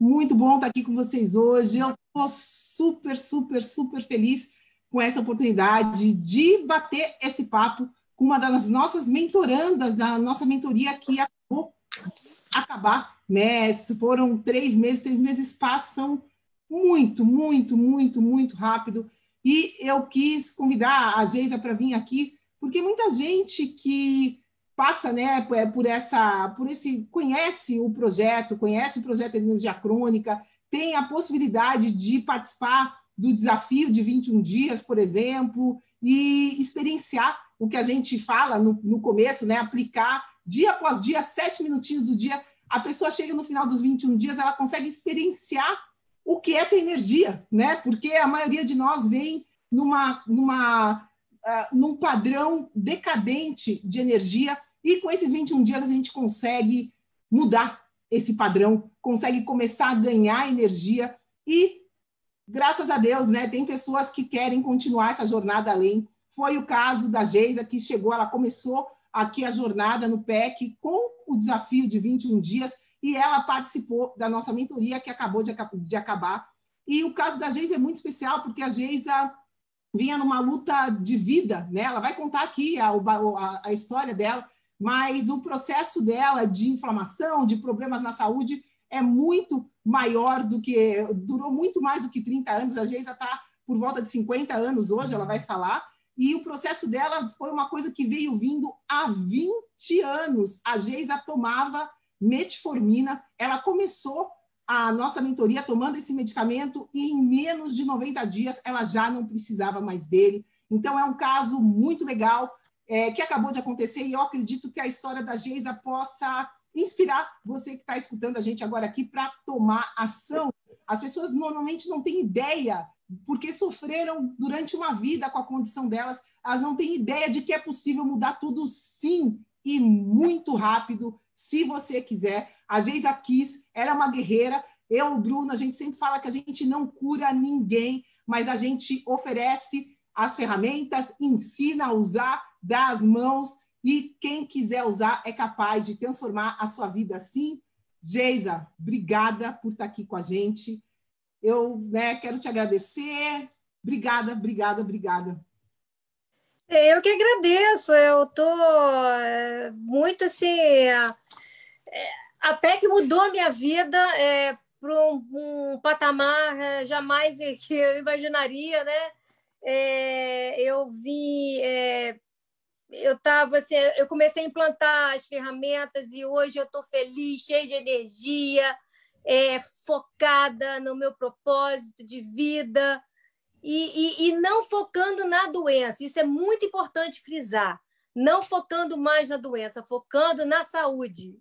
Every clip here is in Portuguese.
Muito bom estar aqui com vocês hoje. Eu estou super, super, super feliz com essa oportunidade de bater esse papo com uma das nossas mentorandas da nossa mentoria que acabou acabar, né? Foram três meses, três meses passam muito, muito, muito, muito rápido. E eu quis convidar a Geisa para vir aqui, porque muita gente que passa né, é, por essa, por esse, conhece o projeto, conhece o projeto de energia crônica, tem a possibilidade de participar do desafio de 21 dias, por exemplo, e experienciar o que a gente fala no, no começo, né? Aplicar dia após dia, sete minutinhos do dia. A pessoa chega no final dos 21 dias, ela consegue experienciar o que é ter energia, né? Porque a maioria de nós vem numa, numa, uh, num padrão decadente de energia e com esses 21 dias a gente consegue mudar esse padrão, consegue começar a ganhar energia e graças a Deus, né, tem pessoas que querem continuar essa jornada além. Foi o caso da Geisa que chegou, ela começou aqui a jornada no PEC com o desafio de 21 dias e ela participou da nossa mentoria que acabou de, de acabar. E o caso da Geisa é muito especial porque a Geisa vinha numa luta de vida, né? Ela vai contar aqui a, a, a história dela mas o processo dela de inflamação, de problemas na saúde, é muito maior do que. durou muito mais do que 30 anos. A Geisa está por volta de 50 anos hoje, ela vai falar. E o processo dela foi uma coisa que veio vindo há 20 anos. A Geisa tomava metformina, ela começou a nossa mentoria tomando esse medicamento e em menos de 90 dias ela já não precisava mais dele. Então é um caso muito legal é, que acabou de acontecer e eu acredito que a história da Geisa possa inspirar você que está escutando a gente agora aqui para tomar ação. As pessoas normalmente não têm ideia, porque sofreram durante uma vida com a condição delas, elas não têm ideia de que é possível mudar tudo sim e muito rápido, se você quiser. A Geisa quis, ela é uma guerreira. Eu, Bruno, a gente sempre fala que a gente não cura ninguém, mas a gente oferece as ferramentas, ensina a usar dá as mãos e quem quiser usar é capaz de transformar a sua vida assim. Geisa, obrigada por estar aqui com a gente. Eu né, quero te agradecer. Obrigada, obrigada, obrigada. Eu que agradeço. Eu estou é, muito assim. É, a PEC mudou a minha vida é, para um, um, patamar é, jamais que eu imaginaria, né? É, eu vi é, eu tava assim, eu comecei a implantar as ferramentas e hoje eu estou feliz, cheia de energia, é, focada no meu propósito de vida e, e, e não focando na doença. Isso é muito importante frisar. Não focando mais na doença, focando na saúde.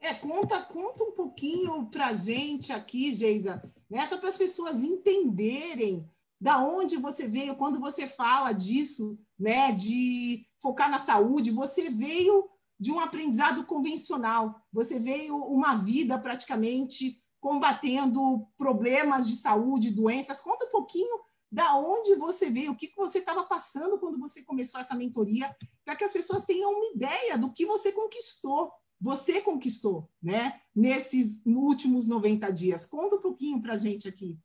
É, conta, conta um pouquinho para gente aqui, Geisa, né? só para as pessoas entenderem da onde você veio quando você fala disso, né, de focar na saúde, você veio de um aprendizado convencional, você veio uma vida praticamente combatendo problemas de saúde, doenças. Conta um pouquinho da onde você veio, o que você estava passando quando você começou essa mentoria para que as pessoas tenham uma ideia do que você conquistou. Você conquistou, né? Nesses últimos 90 dias. Conta um pouquinho para a gente aqui.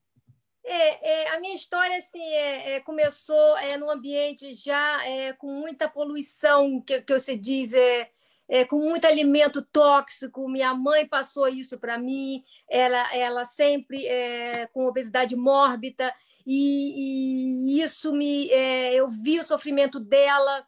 É, é, a minha história assim, é, é começou é, num ambiente já é, com muita poluição, que, que você diz, é, com muito alimento tóxico. Minha mãe passou isso para mim, ela, ela sempre com obesidade mórbida, e, e isso me. Eu vi o sofrimento dela,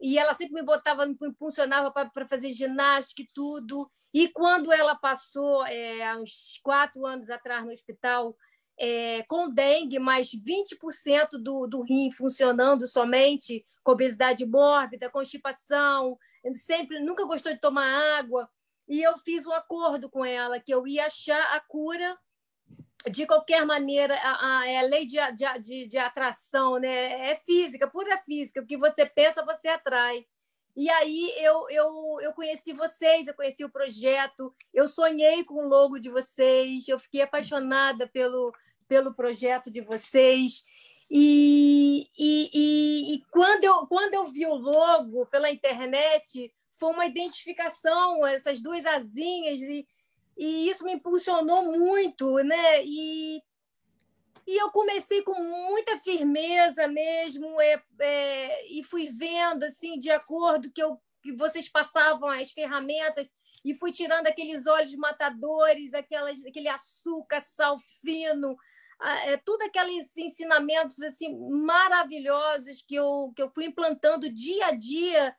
e ela sempre me botava, me impulsionava para fazer ginástica e tudo. E quando ela passou, há uns quatro anos atrás, no hospital, é, com dengue, mais 20% do, do rim funcionando somente, com obesidade mórbida, constipação, sempre nunca gostou de tomar água. E eu fiz um acordo com ela que eu ia achar a cura de qualquer maneira, a, a, é a lei de, de, de, atração, né? é física, pura física. O que você pensa, você atrai. E aí eu, eu, eu conheci vocês, eu conheci o projeto, eu sonhei com o logo de vocês, eu fiquei apaixonada pelo, pelo projeto de vocês. E, e, e, e, quando, eu, quando eu vi o logo pela internet, foi uma identificação, essas duas asinhas, e, e isso me impulsionou muito, né? E, e eu comecei com muita firmeza mesmo, é, é, e fui vendo, assim, de acordo que, eu, que vocês passavam as ferramentas, e fui tirando aqueles óleos matadores, aquelas, aquele açúcar, sal fino, é, tudo aqueles ensinamentos assim maravilhosos que eu, que eu fui implantando dia a dia,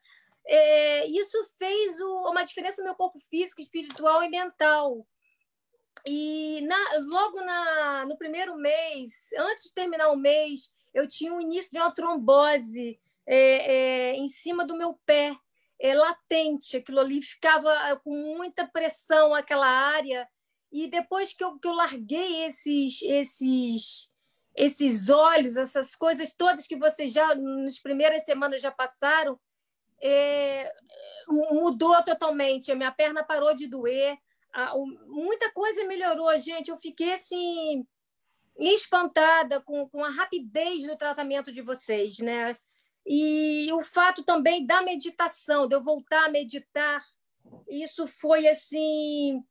é, isso fez o, uma diferença no meu corpo físico, espiritual e mental. E na, logo na, no primeiro mês, antes de terminar o mês, eu tinha o início de uma trombose é, é, em cima do meu pé, é, latente. Aquilo ali ficava com muita pressão, aquela área. E depois que eu, que eu larguei esses, esses, esses olhos, essas coisas todas que vocês já, nas primeiras semanas, já passaram, é, mudou totalmente. A minha perna parou de doer, a, muita coisa melhorou, gente. Eu fiquei assim espantada com, com a rapidez do tratamento de vocês, né? E o fato também da meditação, de eu voltar a meditar, isso foi assim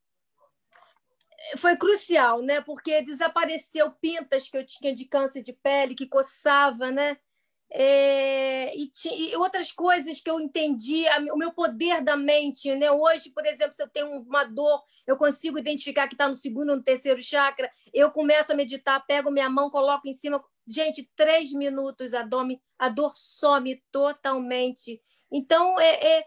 foi crucial, né? Porque desapareceu pintas que eu tinha de câncer de pele, que coçava, né? É, e, e, outras coisas que eu entendi, a, o meu poder da mente. Né? Hoje, por exemplo, se eu tenho uma dor, eu consigo identificar que está no segundo ou no terceiro chakra, eu começo a meditar, pego minha mão, coloco em cima. Gente, três minutos a dor, a dor some totalmente. Então, é, é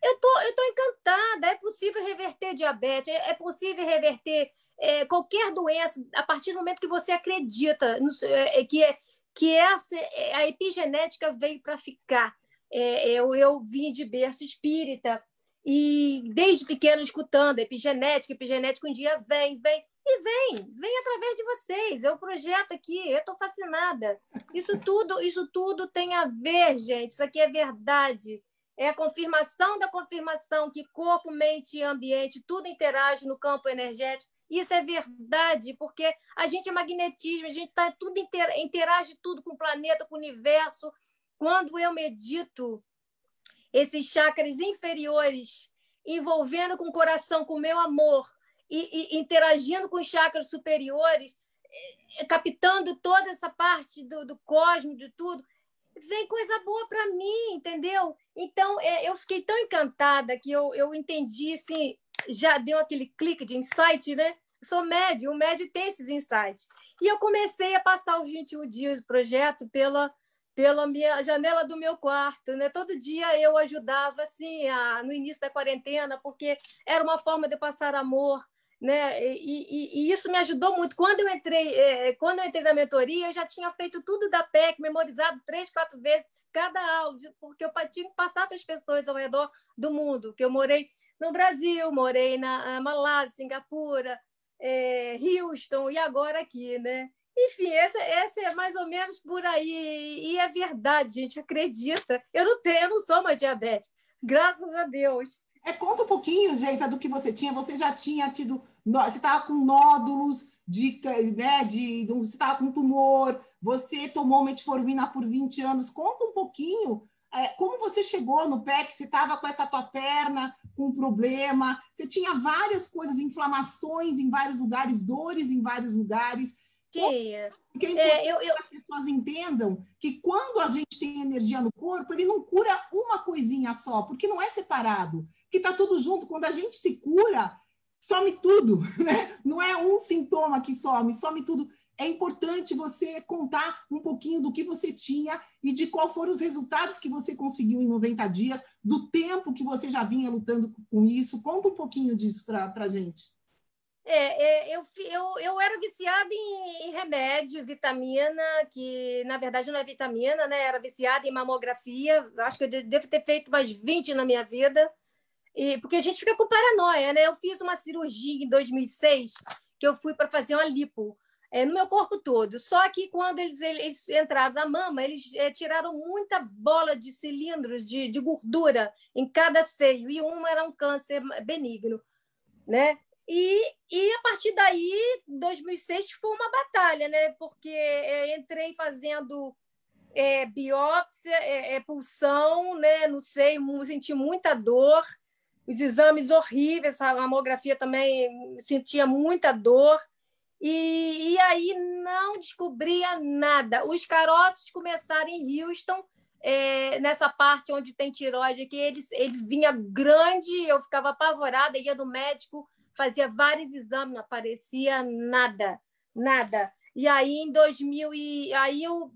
eu tô, eu tô encantada. É possível reverter diabetes, é, é possível reverter é, qualquer doença a partir do momento que você acredita no, é, é, que, é, que essa, é, a epigenética veio para ficar. É, eu, eu vim de berço espírita e desde pequeno escutando epigenética, epigenética, um dia vem, vem. E vem, vem através de vocês. É o projeto aqui, eu estou fascinada. Isso tudo, isso tudo tem a ver, gente. Isso aqui é verdade é a confirmação da confirmação que corpo, mente e ambiente tudo interage no campo energético. Isso é verdade, porque a gente é magnetismo, a gente tá, tudo interage tudo com o planeta, com o universo. Quando eu medito esses chakras inferiores, envolvendo com o coração, com o meu amor, e, e interagindo com os chakras superiores, eh, captando toda essa parte do, do cosmos, de tudo, vem coisa boa para mim, entendeu? Então, é, eu fiquei tão encantada que eu, eu entendi, assim, já deu aquele clique de insight, né? Eu sou médio, o médio tem esses insights. E eu comecei a passar os 21 dias do projeto pela, pela minha janela do meu quarto, né? Todo dia eu ajudava, assim, a, no início da quarentena, porque era uma forma de passar amor, né? E, e, e, isso me ajudou muito. Quando eu entrei, é, quando eu entrei na mentoria, eu já tinha feito tudo da PEC, memorizado três, quatro vezes cada aula, porque eu tinha que passar para as pessoas ao redor do mundo. Que eu morei no Brasil, morei na Malásia, Singapura, é, Houston e agora aqui, né? Enfim, essa, essa é mais ou menos por aí. E é verdade, gente, acredita. Eu não tenho, eu não sou mais diabética, graças a Deus. É, conta um pouquinho, Geisa, do que você tinha. Você já tinha tido. Você estava com nódulos de, né, de. Você estava com tumor, você tomou metformina por 20 anos. Conta um pouquinho é, como você chegou no PEC? Você estava com essa tua perna com um problema, você tinha várias coisas, inflamações em vários lugares, dores em vários lugares. Tinha. Porque é, eu, eu... as pessoas entendam que quando a gente tem energia no corpo, ele não cura uma coisinha só, porque não é separado, que está tudo junto. Quando a gente se cura, some tudo, né? Não é um sintoma que some, some tudo. É importante você contar um pouquinho do que você tinha e de qual foram os resultados que você conseguiu em 90 dias, do tempo que você já vinha lutando com isso. Conta um pouquinho disso para a gente. É, é, eu, eu, eu era viciada em, em, remédio, vitamina, que na verdade não é vitamina, né? Era viciada em mamografia. Acho que eu devo ter feito mais 20 na minha vida. E, porque a gente fica com paranoia, né? Eu fiz uma cirurgia em 2006 que eu fui para fazer uma lipo é, no meu corpo todo. Só que quando eles, eles entraram na mama, eles é, tiraram muita bola de cilindros de, de gordura em cada seio e uma era um câncer benigno, né? E, e a partir daí, 2006 foi uma batalha, né? Porque é, entrei fazendo é, biópsia, é, é, pulsão, né? Não sei, senti muita dor, os exames horríveis, a mamografia também sentia muita dor. E, e aí não descobria nada. Os caroços começaram em Houston, é, nessa parte onde tem tiroide, que ele, ele vinha grande, eu ficava apavorada, ia no médico, fazia vários exames, não aparecia nada, nada. E aí, em 2000, e, aí eu.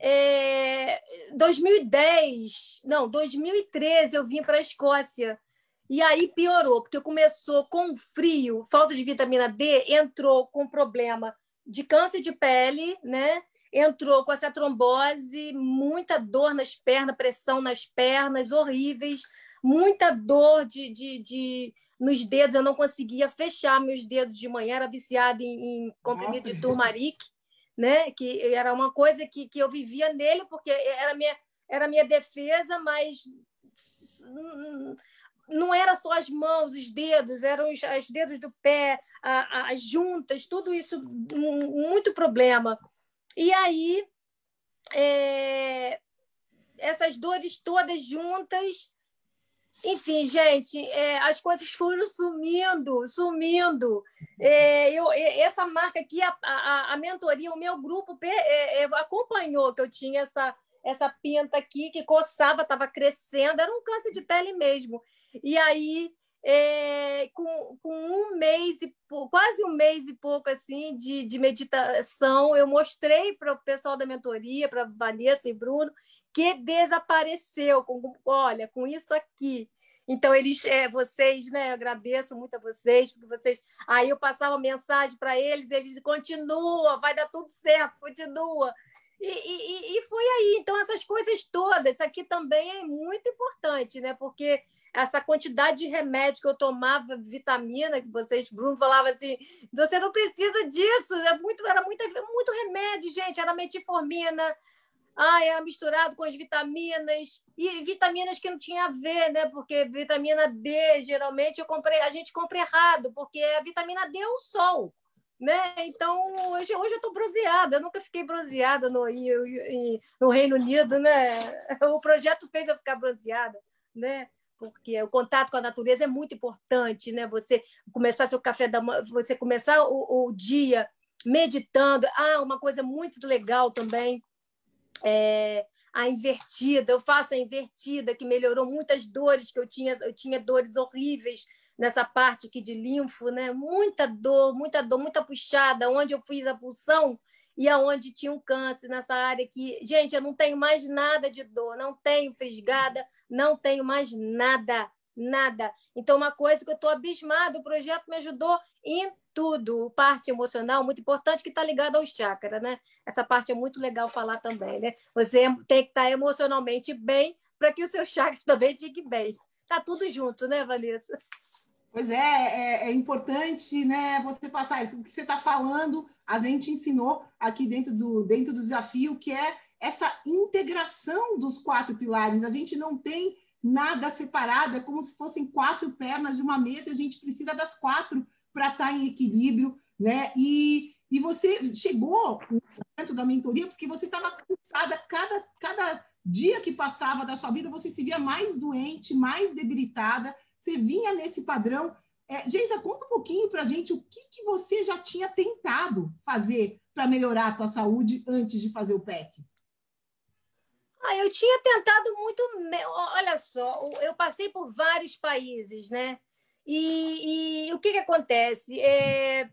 É, 2010, não, 2013, eu vim para a Escócia. E aí piorou, porque começou com frio, falta de vitamina D, entrou com problema de câncer de pele, né? Entrou com essa trombose, muita dor nas pernas, pressão nas pernas, horríveis, muita dor de, de, de nos dedos, eu não conseguia fechar meus dedos de manhã, era viciada em, em comprimido de turmaric, né? que era uma coisa que, que eu vivia nele, porque era minha, era minha defesa, mas não era só as mãos, os dedos, eram os, os dedos do pé, a, as juntas, tudo isso, muito problema. E aí, é, essas dores todas juntas enfim, gente, é, as coisas foram sumindo, sumindo. É, eu, essa marca aqui, a, a, a, mentoria, o meu grupo é, é, acompanhou que eu tinha essa, essa pinta aqui que coçava, estava crescendo, era um câncer de pele mesmo. E aí, é, com, com, um mês e quase um mês e pouco assim de, de meditação, eu mostrei para o pessoal da mentoria, para Vanessa e Bruno, que desapareceu. Com, olha, com isso aqui. Então, eles, é, vocês, né? Eu agradeço muito a vocês, porque vocês. Aí eu passava mensagem para eles, eles continua, vai dar tudo certo, continua. E, e, e foi aí. Então, essas coisas todas, isso aqui também é muito importante, né? Porque essa quantidade de remédio que eu tomava, vitamina, que vocês, Bruno, falava assim, você não precisa disso, é muito, era muito, muito remédio, gente, era metformina, ah, era misturado com as vitaminas e vitaminas que não tinha a ver, né? Porque vitamina D, geralmente eu comprei, a gente compra errado, porque a vitamina D é o sol, né? Então hoje, hoje eu estou bronzeada, eu nunca fiquei bronzeada no, no Reino Unido, né? O projeto fez eu ficar bronzeada, né? Porque o contato com a natureza é muito importante, né? Você começar seu café da manhã, você começar o, o dia meditando. Ah, uma coisa muito legal também é, a invertida, eu faço a invertida, que melhorou muitas dores que eu tinha, eu tinha dores horríveis nessa parte aqui de linfo, né? Muita dor, muita dor, muita puxada, onde eu fiz a pulsão e aonde tinha um câncer nessa área que, gente, eu não tenho mais nada de dor, não tenho fisgada, não tenho mais nada, nada. Então, uma coisa que eu estou abismada, o projeto me ajudou em tudo, parte emocional muito importante que está ligada aos chakras, né? Essa parte é muito legal falar também, né? Você tem que estar tá emocionalmente bem para que o seu chakra também fique bem. Tá tudo junto, né, Vanessa? Pois é, é, é importante, né? Você passar isso. O que você está falando, a gente ensinou aqui dentro do dentro do desafio, que é essa integração dos quatro pilares. A gente não tem nada separado, é como se fossem quatro pernas de uma mesa. A gente precisa das quatro para estar tá em equilíbrio, né? E, e você chegou dentro da mentoria porque você estava cansada, cada, cada dia que passava da sua vida, você se via mais doente, mais debilitada, você vinha nesse padrão. É, Geisa, conta um pouquinho para a gente o que, que você já tinha tentado fazer para melhorar a tua saúde antes de fazer o PEC. Ah, eu tinha tentado muito. Olha só, eu passei por vários países, né? E, e o que, que acontece? É...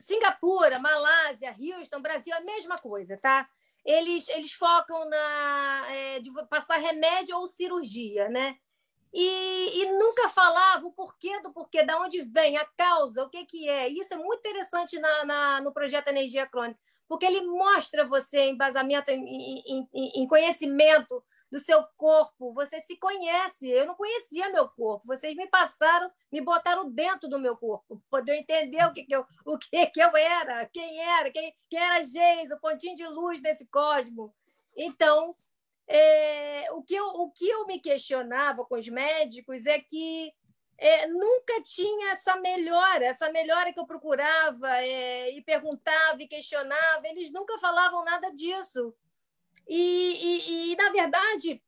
Singapura, Malásia, Houston, Brasil, a mesma coisa, tá? Eles, eles focam na é, de passar remédio ou cirurgia, né? E, e, nunca falava o porquê do porquê, da onde vem, a causa, o que, que é. Isso é muito interessante na, na no projeto Energia Crônica, porque ele mostra você embasamento, em, em, em, conhecimento do seu corpo. Você se conhece. Eu não conhecia meu corpo. Vocês me passaram, me botaram dentro do meu corpo, poder entender o que, que, eu, o que, que eu era, quem era, quem, quem era Geis, o pontinho de luz desse cosmo. Então, é, o, que eu, o que eu me questionava com os médicos é que é, nunca tinha essa melhora, essa melhora que eu procurava é, e perguntava e questionava, eles nunca falavam nada disso. E, e, e na verdade,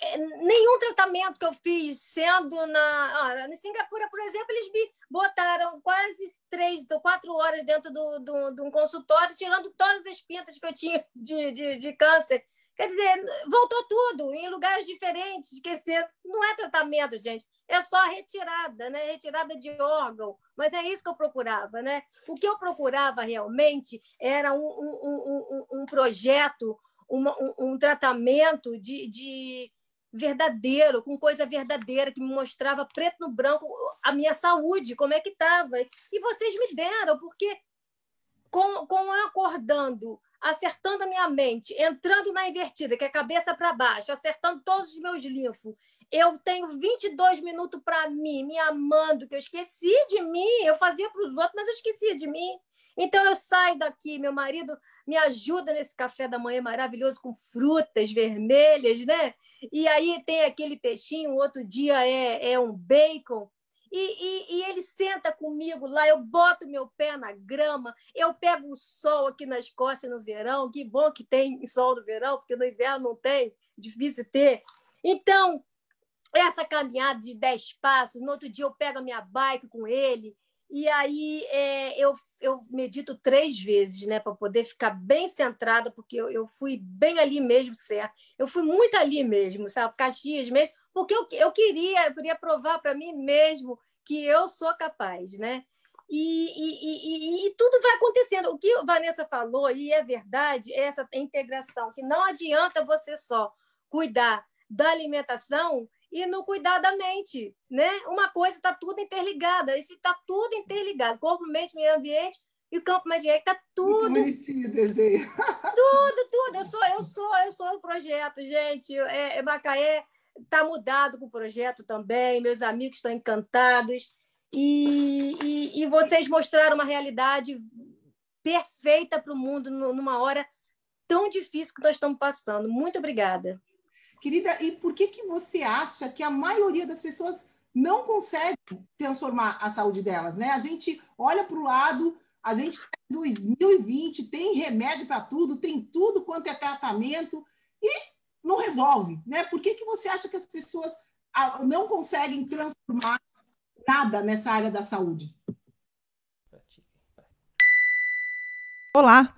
é, nenhum tratamento que eu fiz, sendo na. Ah, na Singapura, por exemplo, eles me botaram quase três ou quatro horas dentro do, do, de um consultório, tirando todas as pintas que eu tinha de, de, de câncer. Quer dizer, voltou tudo em lugares diferentes, esquecendo. Não é tratamento, gente, é só retirada, né? Retirada de órgão. Mas é isso que eu procurava, né? O que eu procurava realmente era um, um, um, um projeto, uma, um, um, tratamento de, de verdadeiro, com coisa verdadeira, que me mostrava preto no branco a minha saúde, como é que estava. E vocês me deram, porque com, com acordando acertando a minha mente, entrando na invertida, que é cabeça para baixo, acertando todos os meus linfos. Eu tenho 22 minutos para mim, me amando, que eu esqueci de mim. Eu fazia para os outros, mas eu esquecia de mim. Então eu saio daqui, meu marido me ajuda nesse café da manhã maravilhoso com frutas vermelhas, né? E aí tem aquele peixinho, outro dia é, é um bacon. E, e, e, ele senta comigo lá, eu boto meu pé na grama, eu pego o sol aqui na Escócia no verão, que bom que tem sol no verão, porque no inverno não tem, difícil ter. Então, essa caminhada de 10 passos, no outro dia eu pego a minha bike com ele, e aí é, eu, eu medito três vezes, né, para poder ficar bem centrada, porque eu, eu fui bem ali mesmo, certo? Eu fui muito ali mesmo, sabe? Caxias mesmo, porque eu, eu queria, eu queria provar para mim mesmo que eu sou capaz, né? E, e, e, e, tudo vai acontecendo. O que a Vanessa falou, e é verdade, é essa integração, que não adianta você só cuidar da alimentação e não cuidar da mente, né? Uma coisa está tudo interligada, isso está tudo interligado, corpo, mente, meio ambiente e o campo mediante está tudo. tudo, tudo. Eu sou, eu sou, eu sou um projeto, gente. É, é Macaé está mudado com o projeto também. Meus amigos estão encantados e, e, e vocês mostraram uma realidade perfeita para o mundo numa hora tão difícil que nós estamos passando. Muito obrigada. Querida, e por que, que você acha que a maioria das pessoas não consegue transformar a saúde delas, né? A gente olha para o lado, a gente em 2020 tem remédio para tudo, tem tudo quanto é tratamento e não resolve, né? Por que, que você acha que as pessoas ah, não conseguem transformar nada nessa área da saúde? Olá,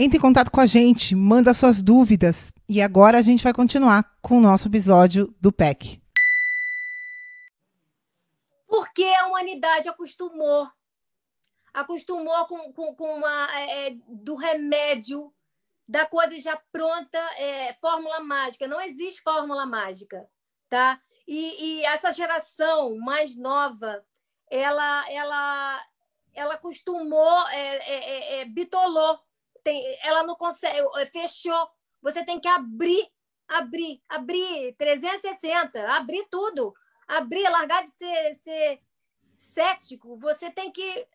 Entre em contato com a gente, manda suas dúvidas. E agora a gente vai continuar com o nosso episódio do PEC. Porque a humanidade acostumou. Acostumou com, com, com uma, é, é, do remédio, da coisa já pronta, é, fórmula mágica. Não existe fórmula mágica. Tá? E, e essa geração mais nova, ela, ela, ela acostumou, é, é, é, bitolou tem, ela não consegue, eh, fechou. Você tem que abrir, abrir, abrir 360, abrir tudo. abrir, largar de ser, ser cético. Você tem que.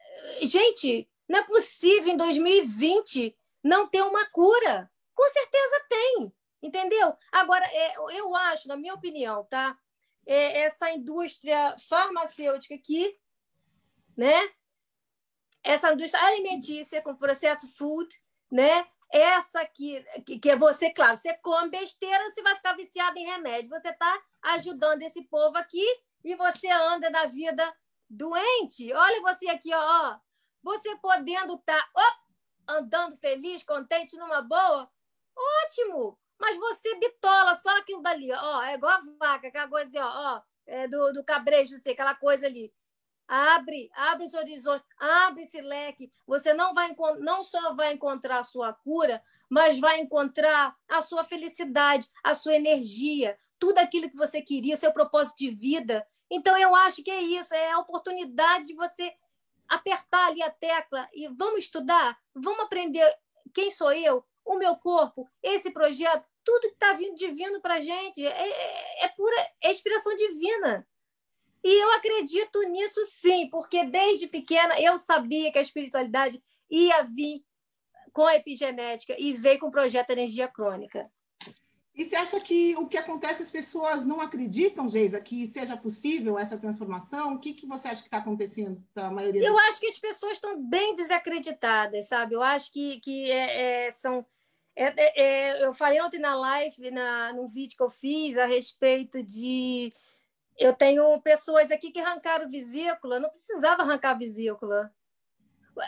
Gente, não é possível em 2020 não ter uma cura. Com certeza tem, entendeu? Agora, é, eu acho, na minha opinião, tá? É, essa indústria farmacêutica aqui, né? Essa indústria alimentícia com processo food, né? Essa que, que, é você, claro, você come besteira, você vai ficar viciado em remédio. Você está ajudando esse povo aqui e você anda na vida doente. Olha você aqui, ó. Você podendo estar tá, andando feliz, contente, numa boa, ótimo. Mas você bitola só aquilo dali, ó. É igual a vaca, aquela coisa assim, ó, ó é do, do cabrejo, sei, aquela coisa ali. Abre, abre os horizontes, abre esse leque. Você não vai não só vai encontrar a sua cura, mas vai encontrar a sua felicidade, a sua energia, tudo aquilo que você queria, seu propósito de vida. Então eu acho que é isso, é a oportunidade de você apertar ali a tecla e vamos estudar, vamos aprender quem sou eu, o meu corpo, esse projeto, tudo que está vindo divino para a gente é, é, é pura é inspiração divina. E eu acredito nisso sim, porque desde pequena eu sabia que a espiritualidade ia vir com a epigenética e veio com o projeto Energia Crônica. E você acha que o que acontece, as pessoas não acreditam, Geisa, que seja possível essa transformação? O que, que você acha que está acontecendo para a maioria Eu das... acho que as pessoas estão bem desacreditadas, sabe? Eu acho que, que é, é, são. É, é, é, eu falei ontem na live, na, num vídeo que eu fiz, a respeito de eu tenho pessoas aqui que arrancaram vesícula, não precisava arrancar vesícula.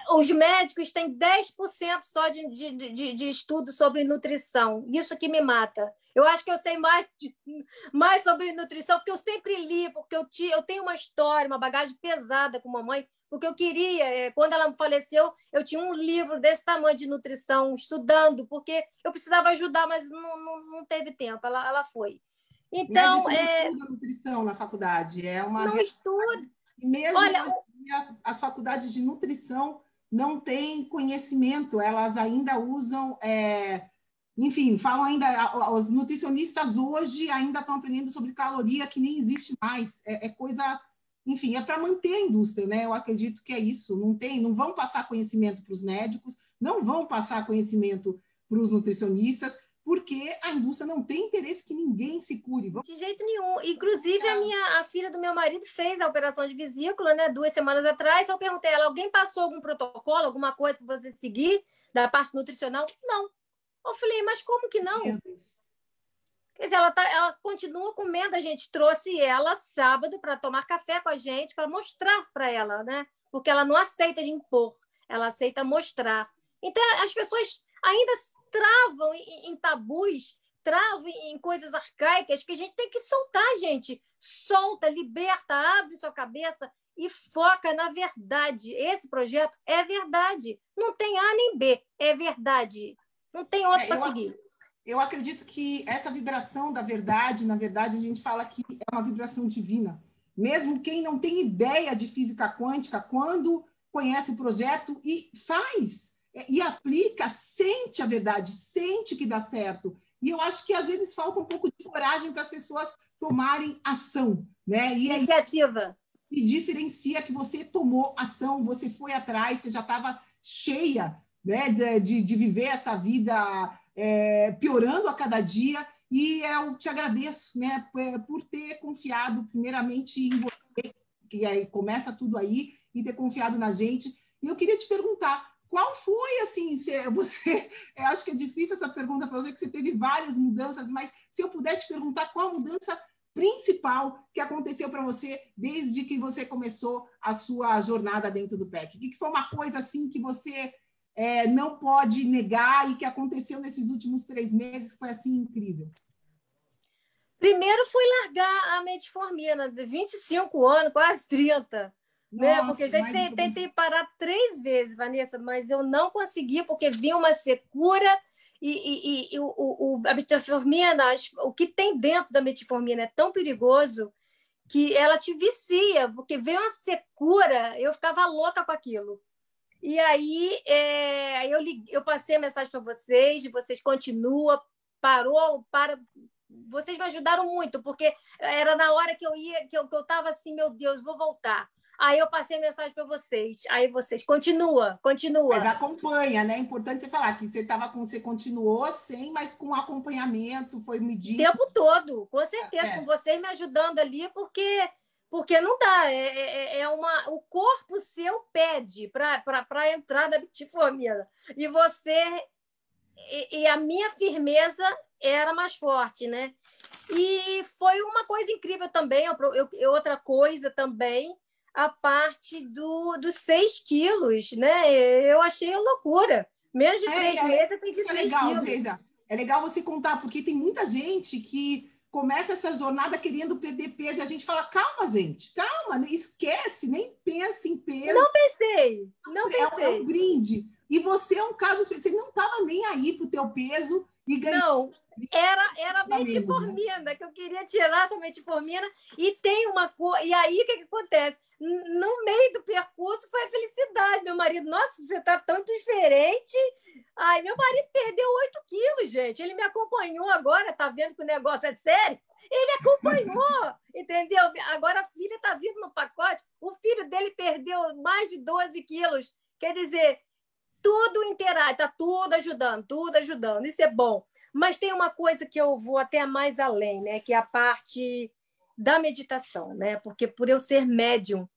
Os médicos têm 10% só de, de, de, de, estudo sobre nutrição. Isso que me mata. Eu acho que eu sei mais, mais sobre nutrição, porque eu sempre li, porque eu, tinha, eu tenho uma história, uma bagagem pesada com mamãe, porque eu queria, é, quando ela faleceu, eu tinha um livro desse tamanho de nutrição, estudando, porque eu precisava ajudar, mas não, não, não teve tempo, ela, ela foi. Então, não é... estuda nutrição na faculdade, é uma não estuda. Mesmo Olha, as, as, faculdades de nutrição não têm conhecimento, elas ainda usam, é... enfim, falam ainda, os nutricionistas hoje ainda estão aprendendo sobre caloria que nem existe mais, é, é coisa, enfim, é para manter a indústria, né? Eu acredito que é isso. Não tem, não vão passar conhecimento para os médicos, não vão passar conhecimento para os nutricionistas porque a indústria não tem interesse que ninguém se cure. De jeito nenhum. Inclusive, a minha a filha do meu marido fez a operação de vesícula, né, duas semanas atrás. Eu perguntei a ela: alguém passou algum protocolo, alguma coisa para você seguir da parte nutricional? Não. Eu falei, mas como que não? Quer dizer, ela, tá, ela continua comendo. A gente trouxe ela sábado para tomar café com a gente, para mostrar para ela, né? Porque ela não aceita de impor, ela aceita mostrar. Então, as pessoas ainda travam em, em tabus, travam em coisas arcaicas que a gente tem que soltar, gente. Solta, liberta, abre sua cabeça e foca na verdade. Esse projeto é verdade. Não tem A nem B, é verdade. Não tem outro é, para seguir. Eu acredito que essa vibração da verdade, na verdade, a gente fala que é uma vibração divina. Mesmo quem não tem ideia de física quântica, quando conhece o projeto e faz, e aplica, sente a verdade, sente que dá certo. E eu acho que às vezes falta um pouco de coragem para as pessoas tomarem ação, né? E Iniciativa. E diferencia que você tomou ação, você foi atrás, você já estava cheia, né, de, de viver essa vida é, piorando a cada dia. E eu te agradeço, né, por ter confiado primeiramente em você, que aí começa tudo aí, e ter confiado na gente. E eu queria te perguntar, qual foi, assim, se você, eu acho que é difícil essa pergunta para você, que você teve várias mudanças, mas se eu puder te perguntar qual a mudança principal que aconteceu para você desde que você começou a sua jornada dentro do PEC? O que foi uma coisa, assim, que você é, não pode negar e que aconteceu nesses últimos três meses que foi, assim, incrível? Primeiro foi largar a metformina, de 25 anos, quase 30 né? Porque eu tentei, tentei parar três vezes, Vanessa, mas eu não consegui, porque vinha uma secura e, e, e o, o, a metformina, o que tem dentro da metformina é tão perigoso que ela te vicia, porque veio uma secura, eu ficava louca com aquilo. E aí é, eu, eu passei a mensagem para vocês, vocês continuam, parou, para vocês me ajudaram muito, porque era na hora que eu ia, que eu, que eu tava assim, meu Deus, vou voltar. Aí eu passei a mensagem para vocês. Aí vocês, continua, continua. Mas acompanha, né? É importante você falar que você estava com, você continuou sem, mas com acompanhamento, foi medido. O tempo todo, com certeza, é. com vocês me ajudando ali, porque porque não dá, é, é, é uma, o corpo seu pede para entrar na bitformina. E você e, e, a minha firmeza era mais forte, né? E foi uma coisa incrível também, eu, eu, outra coisa também, a parte do, dos 6 quilos, né? Eu achei loucura. Menos de é, três é, meses eu perdi 6 é quilos. É legal você contar, porque tem muita gente que começa essa jornada querendo perder peso e a gente fala, calma, gente, calma, esquece, nem pense em peso. Não pensei, não é, pensei. É um brinde. E você é um caso, você não estava nem aí pro teu peso. Não, era, era metformina, que eu queria tirar essa metformina. E tem uma coisa. E aí, o que, que acontece? No meio do percurso foi a felicidade. Meu marido, nossa, você está tão diferente. Ai, meu marido perdeu 8 quilos, gente. Ele me acompanhou agora, tá vendo que o negócio é sério? Ele acompanhou, entendeu? Agora a filha está vindo no pacote. O filho dele perdeu mais de 12 quilos. Quer dizer, tudo interage, está tudo ajudando, tudo ajudando. Isso é bom. Mas tem uma coisa que eu vou até mais além, né? Que é a parte da meditação, né? Porque por eu ser médium,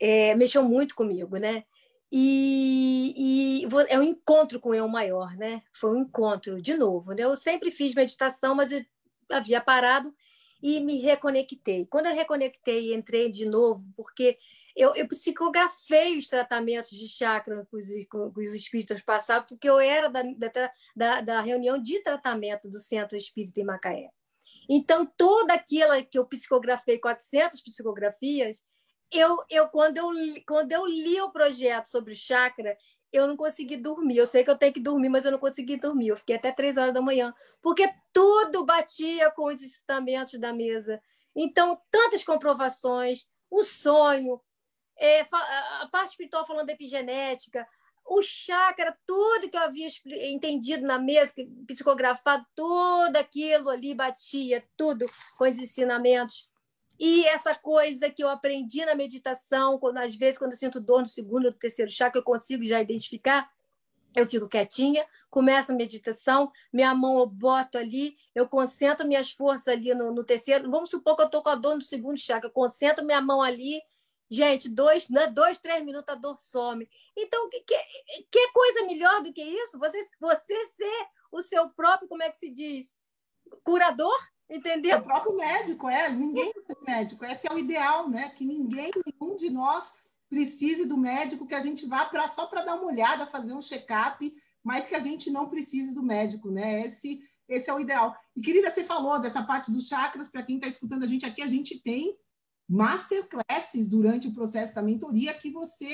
é, mexeu muito comigo, né? E, e é um encontro com eu maior, né? Foi um encontro, de novo. Né? Eu sempre fiz meditação, mas eu havia parado e me reconectei. Quando eu reconectei, entrei de novo, porque eu, eu psicografei os tratamentos de chakra com os, com, com os espíritos passados, porque eu era da, da, da reunião de tratamento do Centro Espírita em Macaé. Então, toda aquela que eu psicografei, 400 psicografias, eu, eu, quando, eu, quando eu li o projeto sobre o chakra, eu não consegui dormir. Eu sei que eu tenho que dormir, mas eu não consegui dormir. Eu fiquei até três horas da manhã, porque tudo batia com os ensinamentos da mesa. Então, tantas comprovações, o sonho, é, a parte espiritual falando da epigenética, o chakra, tudo que eu havia entendido na mesa, psicografado, tudo aquilo ali batia, tudo com os ensinamentos. E essa coisa que eu aprendi na meditação, quando, às vezes, quando eu sinto dor no segundo ou terceiro chakra, eu consigo já identificar, eu fico quietinha, começo a meditação, minha mão eu boto ali, eu concentro minhas forças ali no, no terceiro. Vamos supor que eu estou com a dor no segundo chakra, eu concentro minha mão ali Gente, dois, né, dois, três minutos a dor some. Então, que, que, que coisa melhor do que isso? Você, você ser o seu próprio, como é que se diz? Curador, entendeu? O próprio médico, é. Ninguém ser médico. Esse é o ideal, né? Que ninguém, nenhum de nós precise do médico, que a gente vá pra, só para dar uma olhada, fazer um check-up, mas que a gente não precise do médico, né? Esse, esse é o ideal. E, querida, você falou dessa parte dos chakras, para quem está escutando a gente aqui, a gente tem masterclasses durante o processo da mentoria que você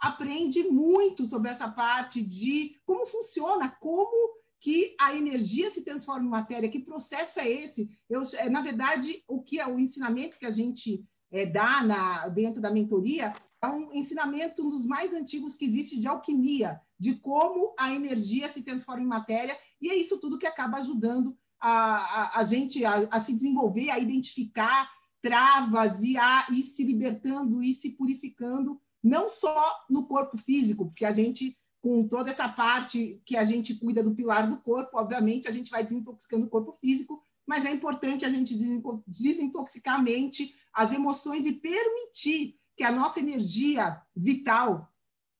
aprende muito sobre essa parte de como funciona, como que a energia se transforma em matéria, que processo é esse? Eu, é, na verdade, o que é o ensinamento que a gente é, dá na, dentro da mentoria é um ensinamento um dos mais antigos que existe de alquimia, de como a energia se transforma em matéria, e é isso tudo que acaba ajudando a, a, a gente a, a se desenvolver, a identificar travas e a ir se libertando e se purificando, não só no corpo físico, porque a gente, com toda essa parte que a gente cuida do pilar do corpo, obviamente a gente vai desintoxicando o corpo físico, mas é importante a gente desintoxicar a mente, as emoções e permitir que a nossa energia vital,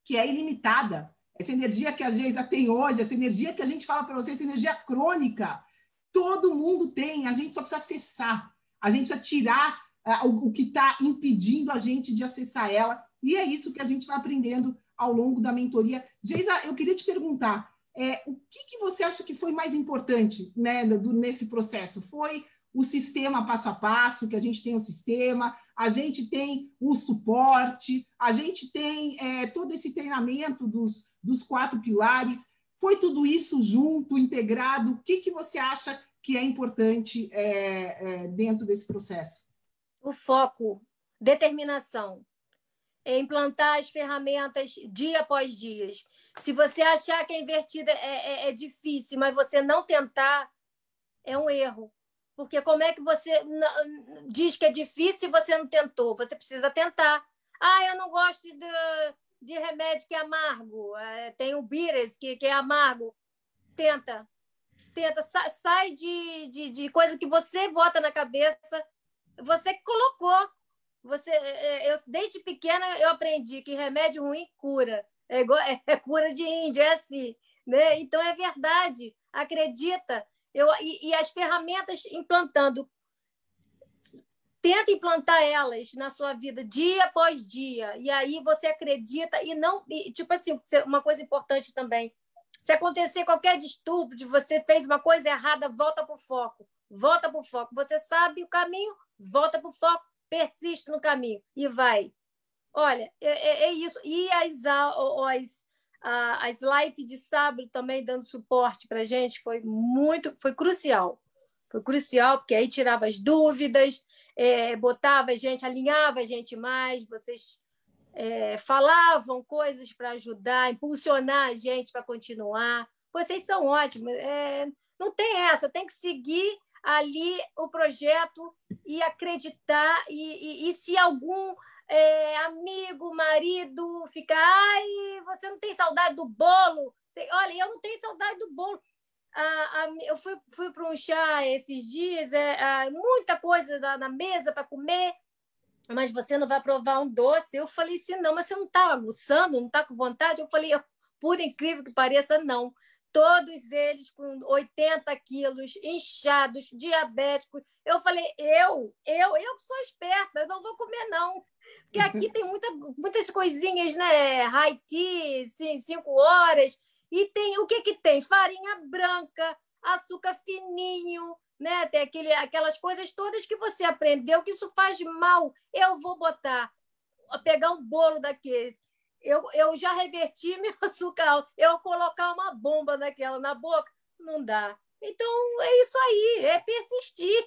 que é ilimitada, essa energia que a Geisa tem hoje, essa energia que a gente fala para vocês, essa energia crônica, todo mundo tem, a gente só precisa acessar. A gente precisa tirar uh, o, que está impedindo a gente de acessar ela. E é isso que a gente vai aprendendo ao longo da mentoria. Geisa, eu queria te perguntar, é, o que, que você acha que foi mais importante né, do, nesse processo? Foi o sistema passo a passo, que a gente tem o sistema, a gente tem o suporte, a gente tem é, todo esse treinamento dos, dos quatro pilares. Foi tudo isso junto, integrado? O que, que você acha que é importante é, é, dentro desse processo? O foco, determinação, é implantar as ferramentas dia após dia. Se você achar que a invertida é, é, é difícil, mas você não tentar, é um erro. Porque como é que você diz que é difícil se você não tentou? Você precisa tentar. Ah, eu não gosto de, de remédio que é amargo. É, tem o Bires, que, que é amargo. Tenta. Tenta. Sa, sai de, de, de coisa que você bota na cabeça. Você colocou. Você, é, eu, desde pequena eu aprendi que remédio ruim cura. É, igual, é, é cura de índio, é assim. Né? Então é verdade. Acredita. Eu, e, e as ferramentas implantando tenta implantar elas na sua vida dia após dia e aí você acredita e não e, tipo assim uma coisa importante também se acontecer qualquer distúrbio você fez uma coisa errada volta para o foco. Volta para o foco. Você sabe o caminho volta para o foco persiste no caminho e vai. Olha é, é, é isso. E as, as as lives de sábado também dando suporte para a gente foi muito, foi crucial. Foi crucial, porque aí tirava as dúvidas, é, botava a gente, alinhava a gente mais, vocês é, falavam coisas para ajudar, impulsionar a gente para continuar. Vocês são ótimos. É, não tem essa, tem que seguir ali o projeto e acreditar. E, e, e se algum é, amigo, marido, fica, ai, você não tem saudade do bolo? Olha, eu não tenho saudade do bolo. Eu fui, fui para um chá esses dias, é, muita coisa na, na mesa para comer, mas você não vai provar um doce. Eu falei assim, não, mas você não está aguçando, não está com vontade? Eu falei, por incrível que pareça, não todos eles com 80 quilos, inchados, diabéticos. Eu falei, eu, eu, eu que sou esperta, eu não vou comer, não. Porque aqui tem muita, muitas coisinhas, né? Haiti, cinco horas. E tem o que, que tem? Farinha branca, açúcar fininho, né? Tem aquele, aquelas coisas todas que você aprendeu que isso faz mal. Eu vou botar, pegar um bolo daqueles eu, eu já reverti meu açúcar alto. Eu colocar uma bomba daquela na boca, não dá. Então, é isso aí, é persistir.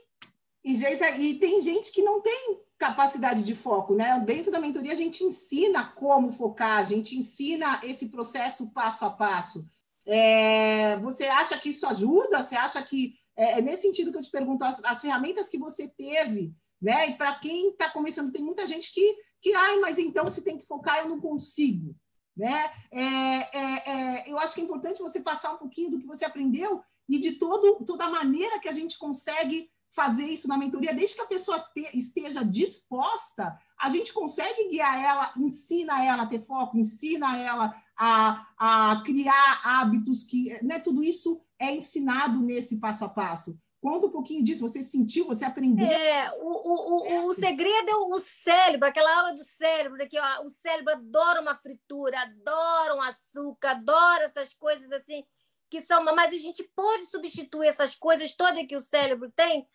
E, gente, e tem gente que não tem capacidade de foco, né? Dentro da mentoria, a gente ensina como focar, a gente ensina esse processo passo a passo. É, você acha que isso ajuda? Você acha que. É, é nesse sentido que eu te pergunto, as, as ferramentas que você teve, né? E para quem está começando, tem muita gente que que, ai, mas então se tem que focar, eu não consigo. Né? É, é, é, eu acho que é importante você passar um pouquinho do que você aprendeu e de todo, toda a maneira que a gente consegue fazer isso na mentoria, desde que a pessoa te, esteja disposta, a gente consegue guiar ela, ensina ela a ter foco, ensina ela a, a criar hábitos que, né, tudo isso é ensinado nesse passo a passo. Conta um pouquinho disso. Você sentiu, você aprendeu? É, o, o, o, o segredo é o cérebro, aquela hora do cérebro, que ó, o cérebro adora uma fritura, adora um açúcar, adora essas coisas assim que são. Mas a gente pode substituir essas coisas todas que o cérebro tem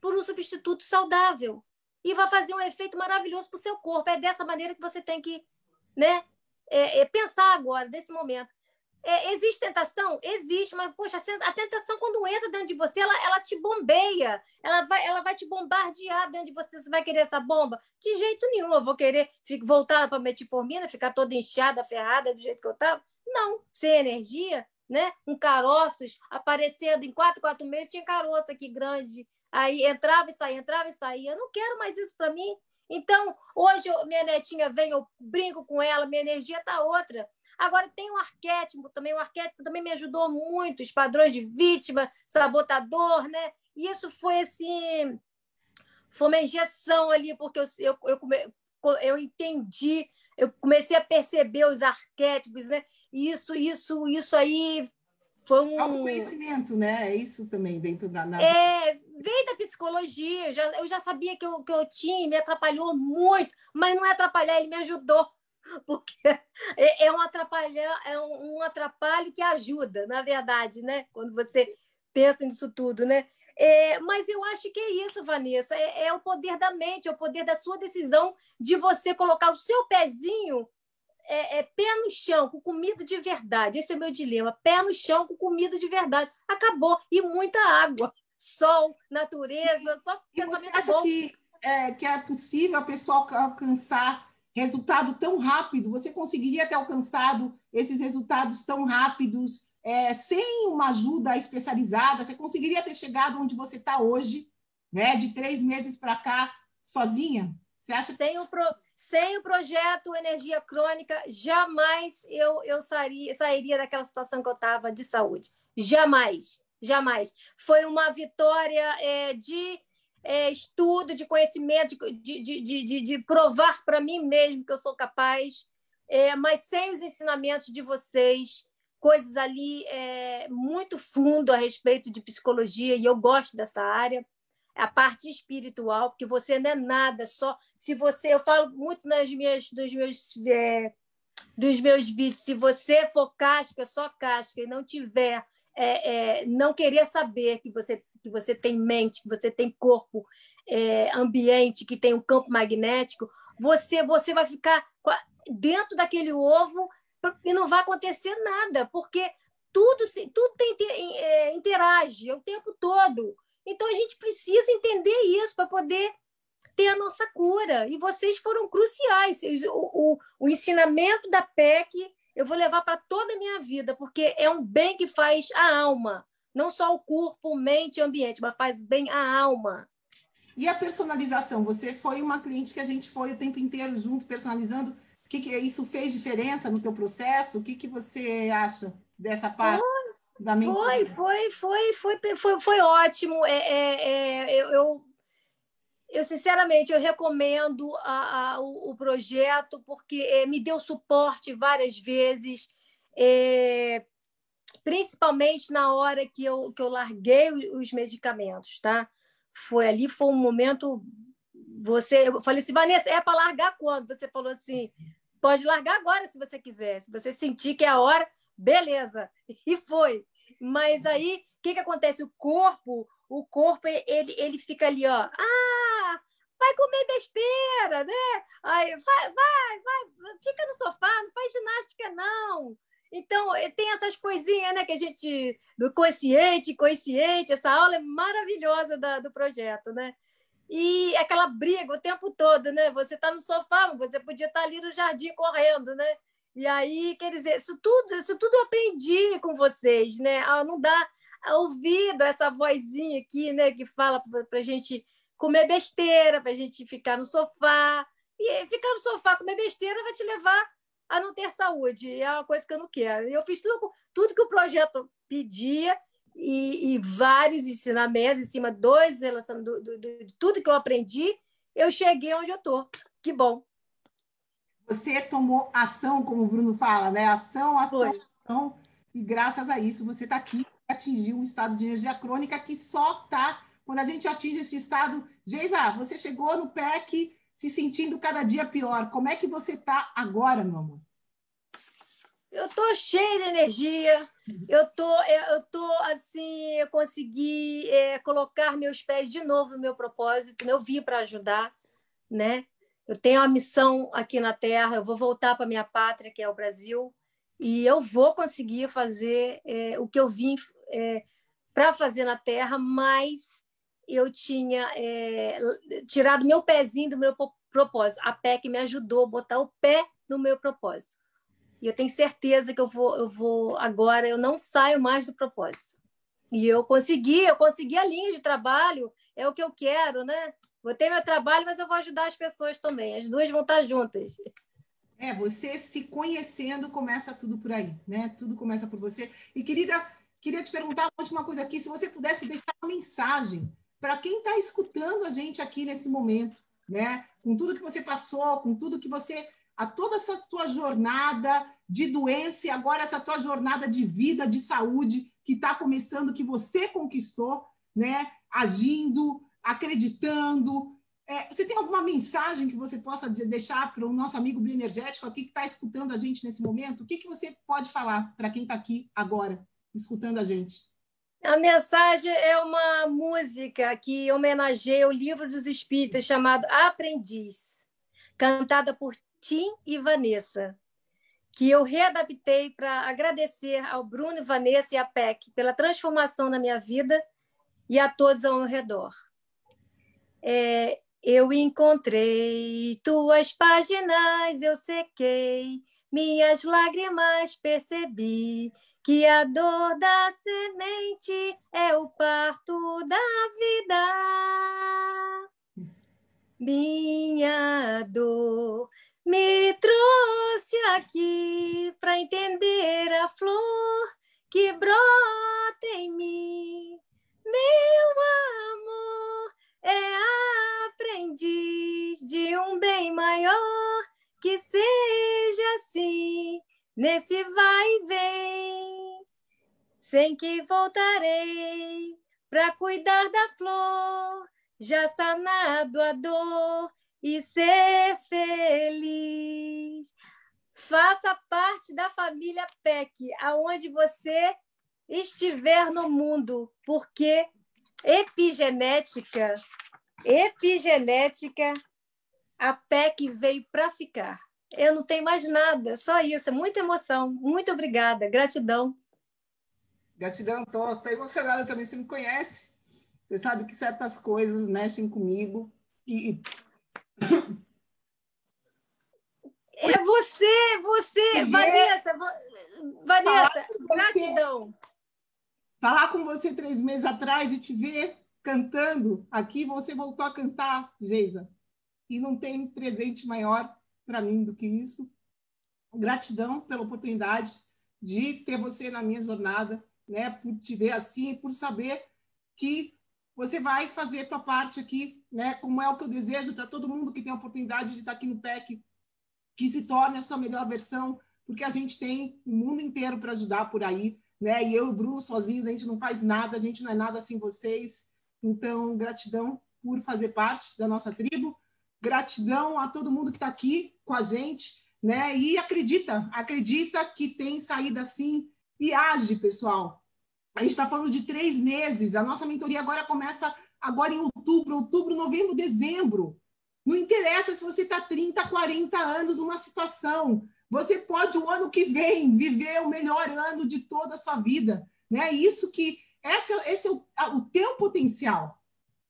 por um substituto saudável. E vai fazer um efeito maravilhoso para o seu corpo. É dessa maneira que você tem que né, é, é pensar agora, nesse momento. É, existe tentação? Existe, mas, poxa, a tentação, quando entra dentro de você, ela, ela te bombeia, ela vai, ela vai te bombardear dentro de você. Você vai querer essa bomba? De jeito nenhum. Eu vou querer voltar para a metformina, ficar toda inchada, ferrada, do jeito que eu estava? Não. Sem energia, né? Um caroços aparecendo em quatro, quatro meses, tinha caroço aqui grande. Aí entrava e saía, entrava e saía. Eu não quero mais isso para mim. Então, hoje minha netinha vem, eu brinco com ela, minha energia está outra. Agora tem um arquétipo também, o arquétipo também me ajudou muito, os padrões de vítima, sabotador, né? E isso foi assim, foi uma injeção ali, porque eu, eu, eu, come, eu entendi, eu comecei a perceber os arquétipos, né? E isso, isso, isso aí foi um. conhecimento, né? É isso também dentro da. Na... É, veio da psicologia, eu já, eu já sabia que eu, que eu tinha, me atrapalhou muito, mas não é atrapalhar, ele me ajudou porque é, é um atrapalhar, é um, um atrapalho que ajuda, na verdade, né? Quando você pensa nisso tudo, né? É, mas eu acho que é isso, Vanessa. É, é, o poder da mente, é o poder da sua decisão de você colocar o seu pezinho é, é, pé no chão, com comida de verdade. Esse é o meu dilema. Pé no chão com comida de verdade. Acabou. E muita água. Sol, natureza, só pensamento você acha bom. Que, é, que é possível a pessoa alcançar resultado tão rápido? Você conseguiria ter alcançado esses resultados tão rápidos é, sem uma ajuda especializada, você conseguiria ter chegado onde você está hoje, né? De três meses para cá, sozinha? Você acha? Sem o, pro, sem o projeto Energia Crônica, jamais eu, eu sairia, sairia daquela situação que eu estava de saúde. Jamais, jamais. Foi uma vitória é, de é, estudo, de conhecimento, de, de, de, de, provar para mim mesmo que eu sou capaz, é, mas sem os ensinamentos de vocês, coisas ali é, muito fundo a respeito de psicologia, e eu gosto dessa área a parte espiritual, porque você não é nada, só se você, eu falo muito nas minhas, dos meus é, dos meus vídeos, se você for casca, só casca, e não tiver, é, é, não querer saber que você, que você tem mente, que você tem corpo é, ambiente, que tem um campo magnético, você, você vai ficar dentro daquele ovo e não vai acontecer nada, porque tudo, tudo tem, é, interage o tempo todo. Então a gente precisa entender isso para poder ter a nossa cura. E vocês foram cruciais. O, o, o ensinamento da PEC eu vou levar para toda a minha vida, porque é um bem que faz a alma, não só o corpo, mente e ambiente, mas faz bem a alma. E a personalização? Você foi uma cliente que a gente foi o tempo inteiro junto, personalizando. O que, que isso fez diferença no teu processo? O que, que você acha dessa parte? Oh, foi, foi, foi, foi, foi, foi ótimo. É, é, é, eu, eu, eu, sinceramente, eu recomendo a, a, o, o, projeto porque é, me deu suporte várias vezes, é, principalmente na hora que eu, que eu larguei os medicamentos, tá? Foi ali, foi um momento. Você, eu falei assim, Vanessa, é para largar quando? Você falou assim, pode largar agora se você quiser. Se você sentir que é a hora, beleza. E foi. Mas aí, o que, que acontece? O corpo, o corpo, ele, ele fica ali, ó. Ah, vai comer besteira, né? Aí, vai, vai, vai, fica no sofá, não faz ginástica, não. Então, tem essas coisinhas, né, que a gente, do consciente, consciente, essa aula é maravilhosa da, do projeto, né? E aquela briga o tempo todo, né? Você está no sofá, você podia estar tá ali no jardim correndo, né? E aí, quer dizer, isso tudo, isso tudo eu aprendi com vocês, né? Ah, não dá ouvido essa vozinha aqui, né, que fala para a gente comer besteira, para a gente ficar no sofá. E ficar no sofá, comer besteira, vai te levar a não ter saúde. É uma coisa que eu não quero. Eu fiz tudo, tudo que o projeto pedia e, e vários ensinamentos em cima dos relacionamentos, do, do, do, de tudo que eu aprendi, eu cheguei onde eu estou. Que bom. Você tomou ação, como o Bruno fala, né? Ação, ação, Foi. ação. E graças a isso você está aqui atingiu um estado de energia crônica que só está quando a gente atinge esse estado. Geisa, você chegou no PEC se sentindo cada dia pior. Como é que você está agora, meu amor? Eu tô cheia de energia. Eu tô, eu tô assim, eu consegui é, colocar meus pés de novo no meu propósito. Eu vim para ajudar, né? eu tenho uma missão aqui na Terra, eu vou voltar para minha pátria, que é o Brasil, e eu vou conseguir fazer é, o que eu vim é, para fazer na Terra, mas eu tinha é, tirado meu pezinho do meu propósito. A PEC me ajudou a botar o pé no meu propósito. E eu tenho certeza que eu vou, eu vou agora, eu não saio mais do propósito. E eu consegui, eu consegui a linha de trabalho, é o que eu quero, né? Vou ter meu trabalho, mas eu vou ajudar as pessoas também. As duas vão estar juntas. É, você se conhecendo, começa tudo por aí, né? Tudo começa por você. E, querida, queria te perguntar uma última coisa aqui, se você pudesse deixar uma mensagem para quem está escutando a gente aqui nesse momento, né? Com tudo que você passou, com tudo que você... A toda essa tua jornada de doença e agora essa tua jornada de vida, de saúde, que está começando, que você conquistou, né? Agindo, acreditando. É, você tem alguma mensagem que você possa deixar para o nosso amigo bioenergético aqui que está escutando a gente nesse momento? O que, que você pode falar para quem está aqui agora, escutando a gente? A mensagem é uma música que homenageia o livro dos Espíritos chamado Aprendiz, cantada por Tim e Vanessa, que eu readaptei para agradecer ao Bruno, Vanessa e a PEC pela transformação na minha vida e a todos ao meu redor é, eu encontrei tuas páginas, eu sequei, minhas lágrimas percebi que a dor da semente é o parto da vida. Minha dor me trouxe aqui para entender a flor que brota em mim. Meu amor é aprendiz de um bem maior que seja assim nesse vai e vem, sem que voltarei para cuidar da flor, já sanado a dor e ser feliz. Faça parte da família PEC, aonde você estiver no mundo, porque epigenética, epigenética, a PEC veio para ficar. Eu não tenho mais nada, só isso. É muita emoção. Muito obrigada. Gratidão. Gratidão, tô, tô emocionada também. Você me conhece. Você sabe que certas coisas mexem comigo. E. É você, você, Vanessa, Vanessa, gratidão. Falar com você três meses atrás e te ver cantando aqui, você voltou a cantar, Geisa. E não tem presente maior para mim do que isso. Gratidão pela oportunidade de ter você na minha jornada, né? Por te ver assim, por saber que você vai fazer a tua parte aqui, né? Como é o que eu desejo para todo mundo que tem a oportunidade de estar aqui no PEC, que se torne a sua melhor versão, porque a gente tem o mundo inteiro para ajudar por aí, né? E eu e o Bruno sozinhos, a gente não faz nada, a gente não é nada sem vocês. Então, gratidão por fazer parte da nossa tribo. Gratidão a todo mundo que está aqui com a gente, né? E acredita, acredita que tem saída sim e age, pessoal. A gente está falando de três meses. A nossa mentoria agora começa agora em outubro, outubro, novembro, dezembro. Não interessa se você está 30, 40 anos numa situação. Você pode, o ano que vem, viver o melhor ano de toda a sua vida. Né? Isso que. Esse, esse é o, o teu potencial.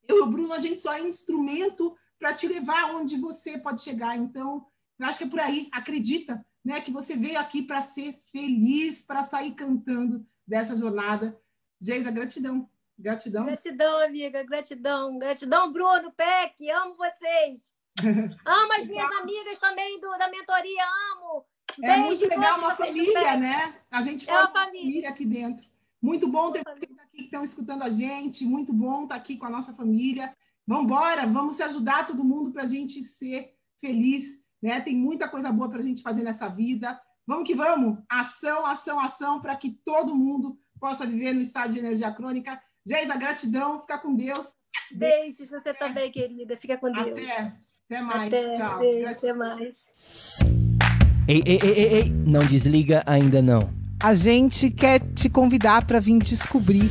Eu e o Bruno, a gente só é instrumento para te levar onde você pode chegar. Então, eu acho que é por aí. Acredita né, que você veio aqui para ser feliz, para sair cantando dessa jornada. Geisa, gratidão. Gratidão. Gratidão, amiga. Gratidão. Gratidão, Bruno, Peck. Amo vocês. amo as minhas amigas também do, da mentoria. Amo. É Beijo, muito legal uma família, né? A gente é faz uma família. família aqui dentro. Muito bom ter vocês aqui que estão escutando a gente. Muito bom estar aqui com a nossa família. Vamos embora, vamos se ajudar todo mundo para a gente ser feliz, né? Tem muita coisa boa para a gente fazer nessa vida. Vamos que vamos! Ação, ação, ação, para que todo mundo possa viver no estado de energia crônica. Geisa, gratidão, fica com Deus. Beijo, você também, querida. Fica com Deus. Até, até mais. Até, Tchau. Beijo, até mais. Ei, ei, ei, ei, ei, não desliga ainda não. A gente quer te convidar para vir descobrir